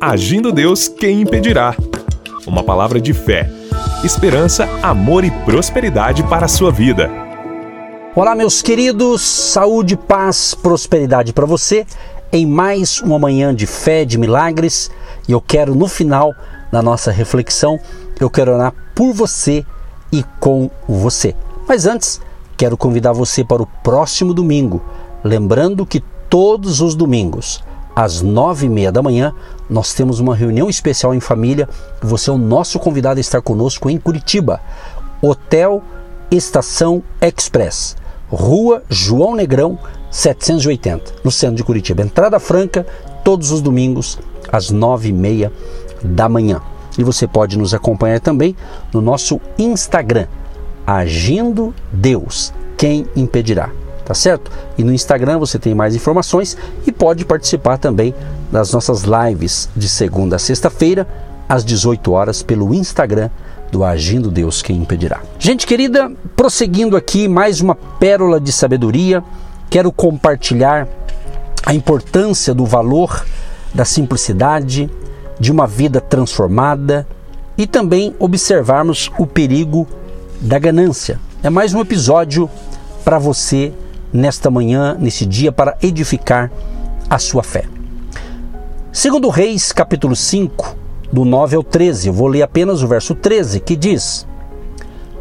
Agindo Deus, quem impedirá? Uma palavra de fé, esperança, amor e prosperidade para a sua vida. Olá, meus queridos, saúde, paz, prosperidade para você em mais uma manhã de fé, de milagres. E eu quero, no final da nossa reflexão, eu quero orar por você e com você. Mas antes, quero convidar você para o próximo domingo, lembrando que todos os domingos, às nove e meia da manhã, nós temos uma reunião especial em família. Você é o nosso convidado a estar conosco em Curitiba, Hotel Estação Express, Rua João Negrão, 780, no centro de Curitiba. Entrada franca, todos os domingos, às nove e meia da manhã. E você pode nos acompanhar também no nosso Instagram, Agindo Deus, quem impedirá? Tá certo? E no Instagram você tem mais informações e pode participar também das nossas lives de segunda a sexta-feira, às 18 horas, pelo Instagram do Agindo Deus, quem impedirá. Gente querida, prosseguindo aqui, mais uma pérola de sabedoria, quero compartilhar a importância do valor da simplicidade, de uma vida transformada e também observarmos o perigo da ganância. É mais um episódio para você nesta manhã, nesse dia, para edificar a sua fé. Segundo Reis, capítulo 5, do 9 ao 13, eu vou ler apenas o verso 13, que diz: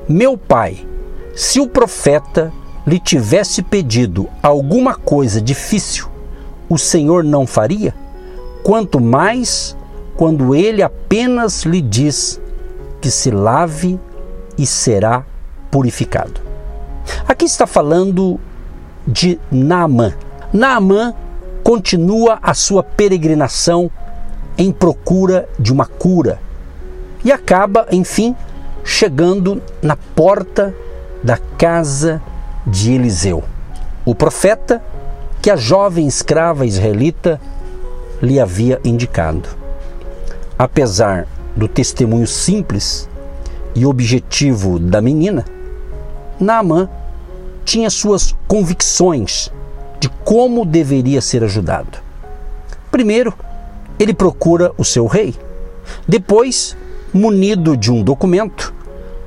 Meu pai, se o profeta lhe tivesse pedido alguma coisa difícil, o Senhor não faria? Quanto mais quando ele apenas lhe diz que se lave e será purificado. Aqui está falando de Naamã. Naamã continua a sua peregrinação em procura de uma cura e acaba, enfim, chegando na porta da casa de Eliseu, o profeta que a jovem escrava israelita lhe havia indicado. Apesar do testemunho simples e objetivo da menina, Naamã tinha suas convicções de como deveria ser ajudado. Primeiro, ele procura o seu rei. Depois, munido de um documento,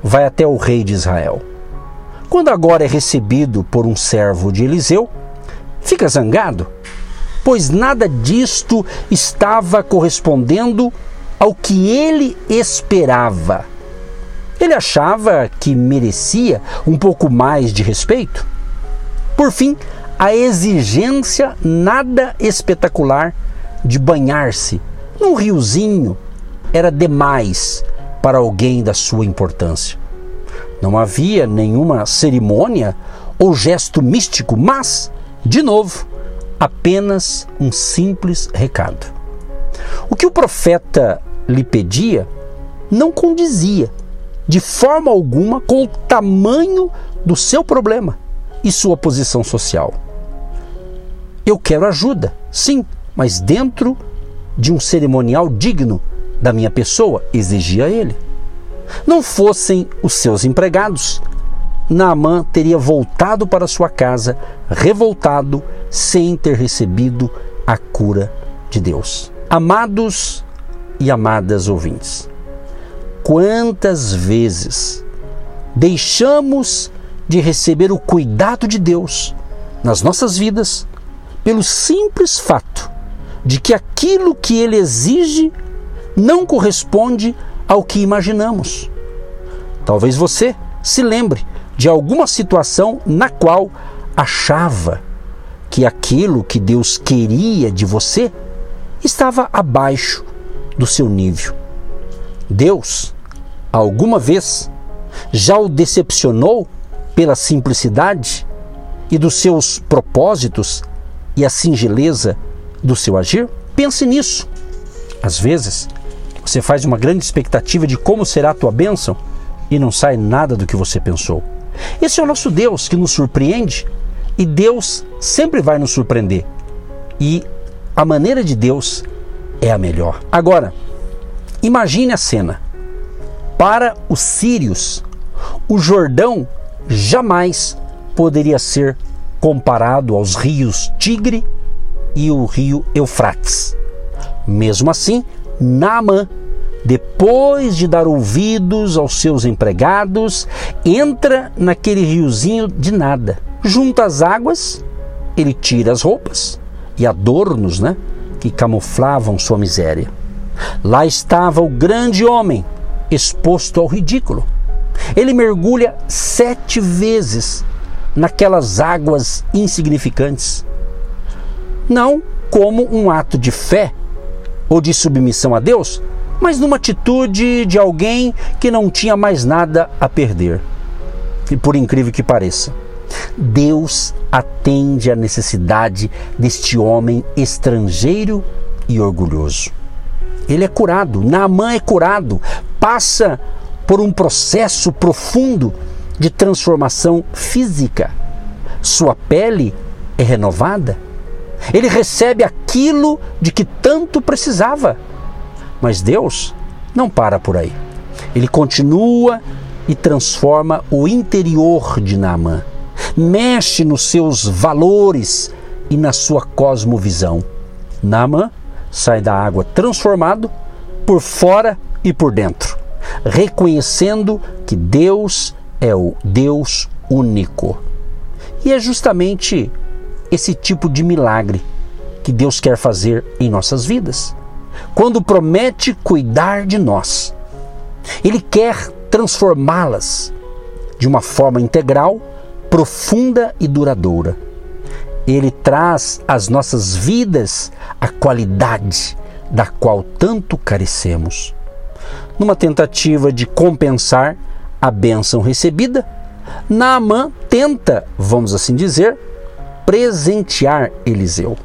vai até o rei de Israel. Quando agora é recebido por um servo de Eliseu, fica zangado, pois nada disto estava correspondendo ao que ele esperava. Ele achava que merecia um pouco mais de respeito. Por fim, a exigência nada espetacular de banhar-se num riozinho era demais para alguém da sua importância. Não havia nenhuma cerimônia ou gesto místico, mas, de novo, apenas um simples recado. O que o profeta lhe pedia não condizia de forma alguma com o tamanho do seu problema e sua posição social. Eu quero ajuda, sim, mas dentro de um cerimonial digno da minha pessoa, exigia ele. Não fossem os seus empregados, Naamã teria voltado para sua casa revoltado sem ter recebido a cura de Deus. Amados e amadas ouvintes, quantas vezes deixamos de receber o cuidado de Deus nas nossas vidas pelo simples fato de que aquilo que Ele exige não corresponde ao que imaginamos. Talvez você se lembre de alguma situação na qual achava que aquilo que Deus queria de você estava abaixo do seu nível. Deus, alguma vez, já o decepcionou pela simplicidade e dos seus propósitos e a singeleza do seu agir? Pense nisso. Às vezes, você faz uma grande expectativa de como será a tua bênção e não sai nada do que você pensou. Esse é o nosso Deus que nos surpreende e Deus sempre vai nos surpreender. E a maneira de Deus é a melhor. Agora, Imagine a cena. Para os sírios, o Jordão jamais poderia ser comparado aos rios Tigre e o rio Eufrates. Mesmo assim, Naamã, depois de dar ouvidos aos seus empregados, entra naquele riozinho de nada. Junto às águas, ele tira as roupas e adornos, né, que camuflavam sua miséria. Lá estava o grande homem, exposto ao ridículo. Ele mergulha sete vezes naquelas águas insignificantes. Não como um ato de fé ou de submissão a Deus, mas numa atitude de alguém que não tinha mais nada a perder. E por incrível que pareça, Deus atende à necessidade deste homem estrangeiro e orgulhoso. Ele é curado, Naamã é curado, passa por um processo profundo de transformação física. Sua pele é renovada. Ele recebe aquilo de que tanto precisava. Mas Deus não para por aí. Ele continua e transforma o interior de Naamã. Mexe nos seus valores e na sua cosmovisão. Naamã sai da água transformado por fora e por dentro, reconhecendo que Deus é o Deus único. E é justamente esse tipo de milagre que Deus quer fazer em nossas vidas. Quando promete cuidar de nós, Ele quer transformá-las de uma forma integral, profunda e duradoura. Ele traz às nossas vidas a qualidade da qual tanto carecemos. Numa tentativa de compensar a bênção recebida, Naamã tenta, vamos assim dizer, presentear Eliseu.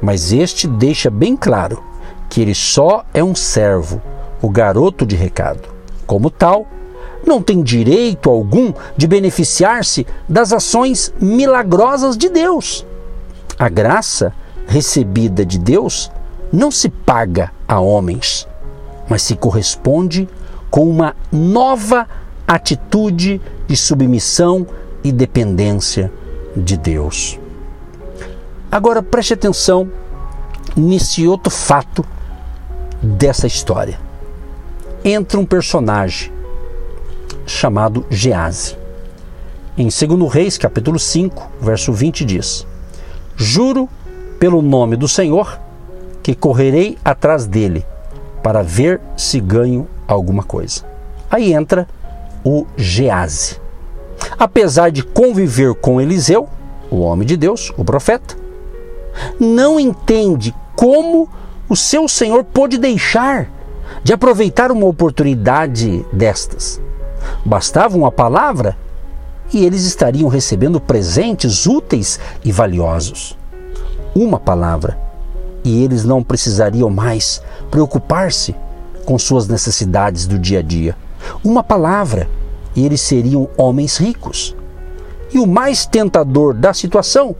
Mas este deixa bem claro que ele só é um servo, o garoto de recado. Como tal, não tem direito algum de beneficiar-se das ações milagrosas de Deus. A graça recebida de Deus não se paga a homens, mas se corresponde com uma nova atitude de submissão e dependência de Deus. Agora preste atenção nesse outro fato dessa história. Entra um personagem chamado Gease. Em 2 Reis, capítulo 5, verso 20 diz: Juro pelo nome do Senhor que correrei atrás dele para ver se ganho alguma coisa. Aí entra o Gease. Apesar de conviver com Eliseu, o homem de Deus, o profeta, não entende como o seu senhor pôde deixar de aproveitar uma oportunidade destas. Bastava uma palavra e eles estariam recebendo presentes úteis e valiosos. Uma palavra e eles não precisariam mais preocupar-se com suas necessidades do dia a dia uma palavra e eles seriam homens ricos. E o mais tentador da situação,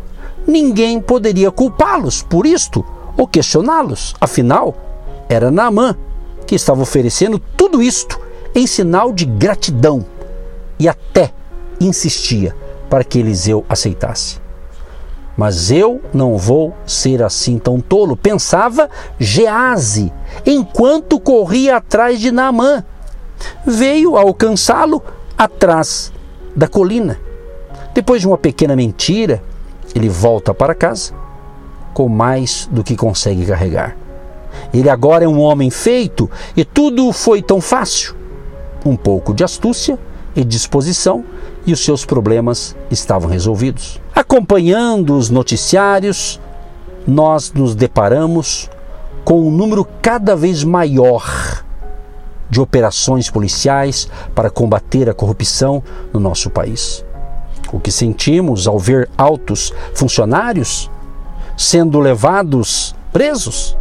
ninguém poderia culpá-los por isto ou questioná-los. Afinal, era Naamã que estava oferecendo tudo isto em sinal de gratidão e até insistia para que Eliseu aceitasse. Mas eu não vou ser assim tão tolo, pensava Gease, enquanto corria atrás de Naamã veio alcançá-lo atrás da colina. Depois de uma pequena mentira, ele volta para casa com mais do que consegue carregar. Ele agora é um homem feito e tudo foi tão fácil. Um pouco de astúcia e disposição e os seus problemas estavam resolvidos. Acompanhando os noticiários, nós nos deparamos com um número cada vez maior de operações policiais para combater a corrupção no nosso país. O que sentimos ao ver altos funcionários sendo levados presos?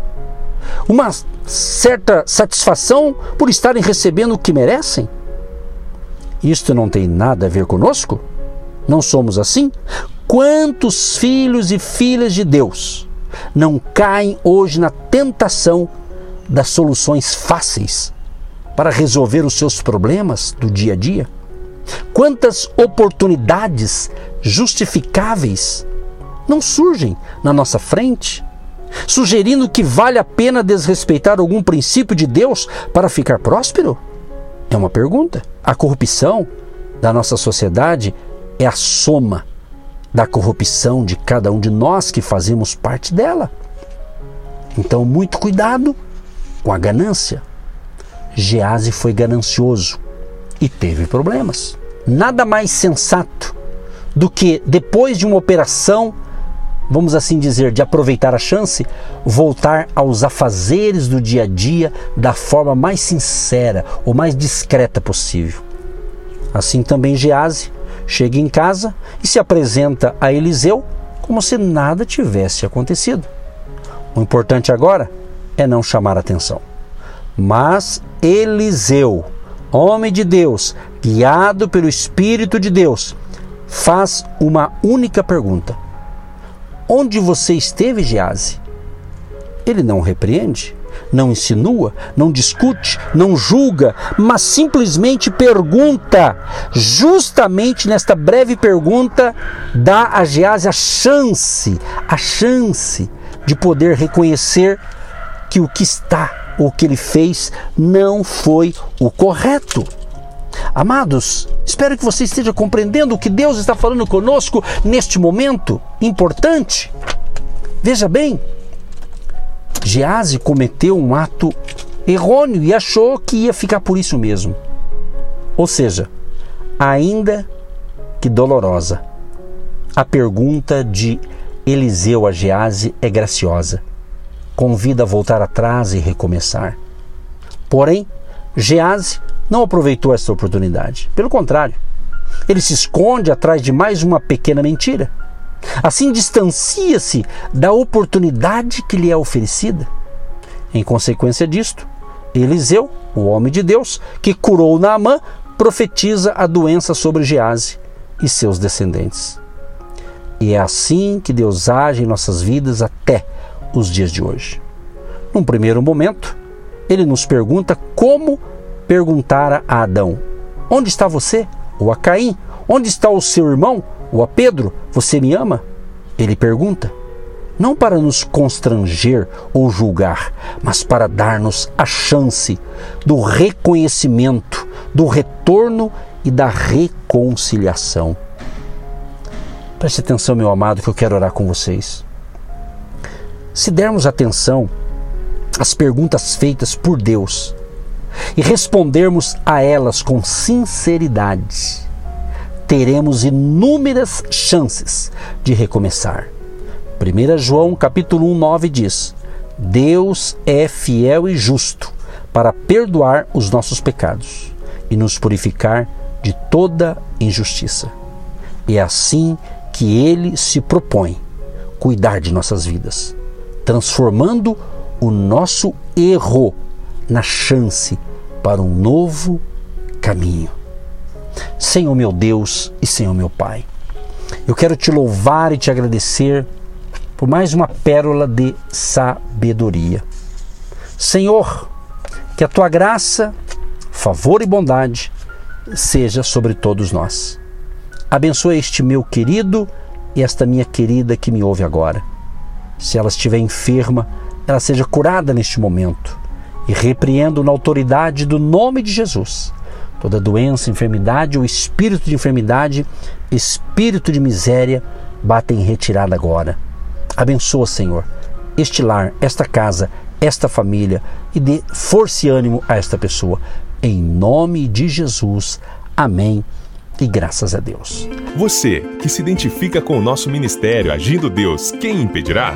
Uma certa satisfação por estarem recebendo o que merecem? Isto não tem nada a ver conosco? Não somos assim? Quantos filhos e filhas de Deus não caem hoje na tentação das soluções fáceis para resolver os seus problemas do dia a dia? Quantas oportunidades justificáveis não surgem na nossa frente? Sugerindo que vale a pena desrespeitar algum princípio de Deus para ficar próspero? É uma pergunta. A corrupção da nossa sociedade é a soma da corrupção de cada um de nós que fazemos parte dela. Então, muito cuidado com a ganância. Gease foi ganancioso e teve problemas. Nada mais sensato do que, depois de uma operação, vamos assim dizer, de aproveitar a chance, voltar aos afazeres do dia a dia da forma mais sincera ou mais discreta possível. Assim também Gease chega em casa e se apresenta a Eliseu como se nada tivesse acontecido. O importante agora é não chamar atenção. Mas Eliseu, homem de Deus, guiado pelo Espírito de Deus, faz uma única pergunta: Onde você esteve, Gease? Ele não repreende, não insinua, não discute, não julga, mas simplesmente pergunta. Justamente nesta breve pergunta, dá a Gease a chance, a chance de poder reconhecer que o que está, o que ele fez, não foi o correto. Amados, espero que você esteja compreendendo o que Deus está falando conosco neste momento importante. Veja bem, Gease cometeu um ato errôneo e achou que ia ficar por isso mesmo. Ou seja, ainda que dolorosa, a pergunta de Eliseu a Gease é graciosa. Convida a voltar atrás e recomeçar. Porém, Gease não aproveitou essa oportunidade. Pelo contrário, ele se esconde atrás de mais uma pequena mentira Assim distancia-se da oportunidade que lhe é oferecida. Em consequência disto, Eliseu, o homem de Deus, que curou Naamã, profetiza a doença sobre Gease e seus descendentes. E é assim que Deus age em nossas vidas até os dias de hoje. Num primeiro momento, ele nos pergunta como perguntara a Adão: Onde está você? Ou a Caim? Onde está o seu irmão? Ou a Pedro, você me ama? Ele pergunta. Não para nos constranger ou julgar, mas para dar-nos a chance do reconhecimento, do retorno e da reconciliação. Preste atenção, meu amado, que eu quero orar com vocês. Se dermos atenção às perguntas feitas por Deus e respondermos a elas com sinceridade, teremos inúmeras chances de recomeçar. 1 João capítulo 1, 9 diz: Deus é fiel e justo para perdoar os nossos pecados e nos purificar de toda injustiça. É assim que ele se propõe cuidar de nossas vidas, transformando o nosso erro na chance para um novo caminho. Senhor meu Deus e Senhor meu Pai, eu quero te louvar e te agradecer por mais uma pérola de sabedoria. Senhor, que a tua graça, favor e bondade seja sobre todos nós. Abençoa este meu querido e esta minha querida que me ouve agora. Se ela estiver enferma, ela seja curada neste momento. E repreendo na autoridade do nome de Jesus toda doença, enfermidade ou espírito de enfermidade, espírito de miséria, bata em retirada agora. Abençoa, Senhor, este lar, esta casa, esta família e dê força e ânimo a esta pessoa. Em nome de Jesus. Amém. E graças a Deus. Você que se identifica com o nosso ministério Agindo Deus, quem impedirá?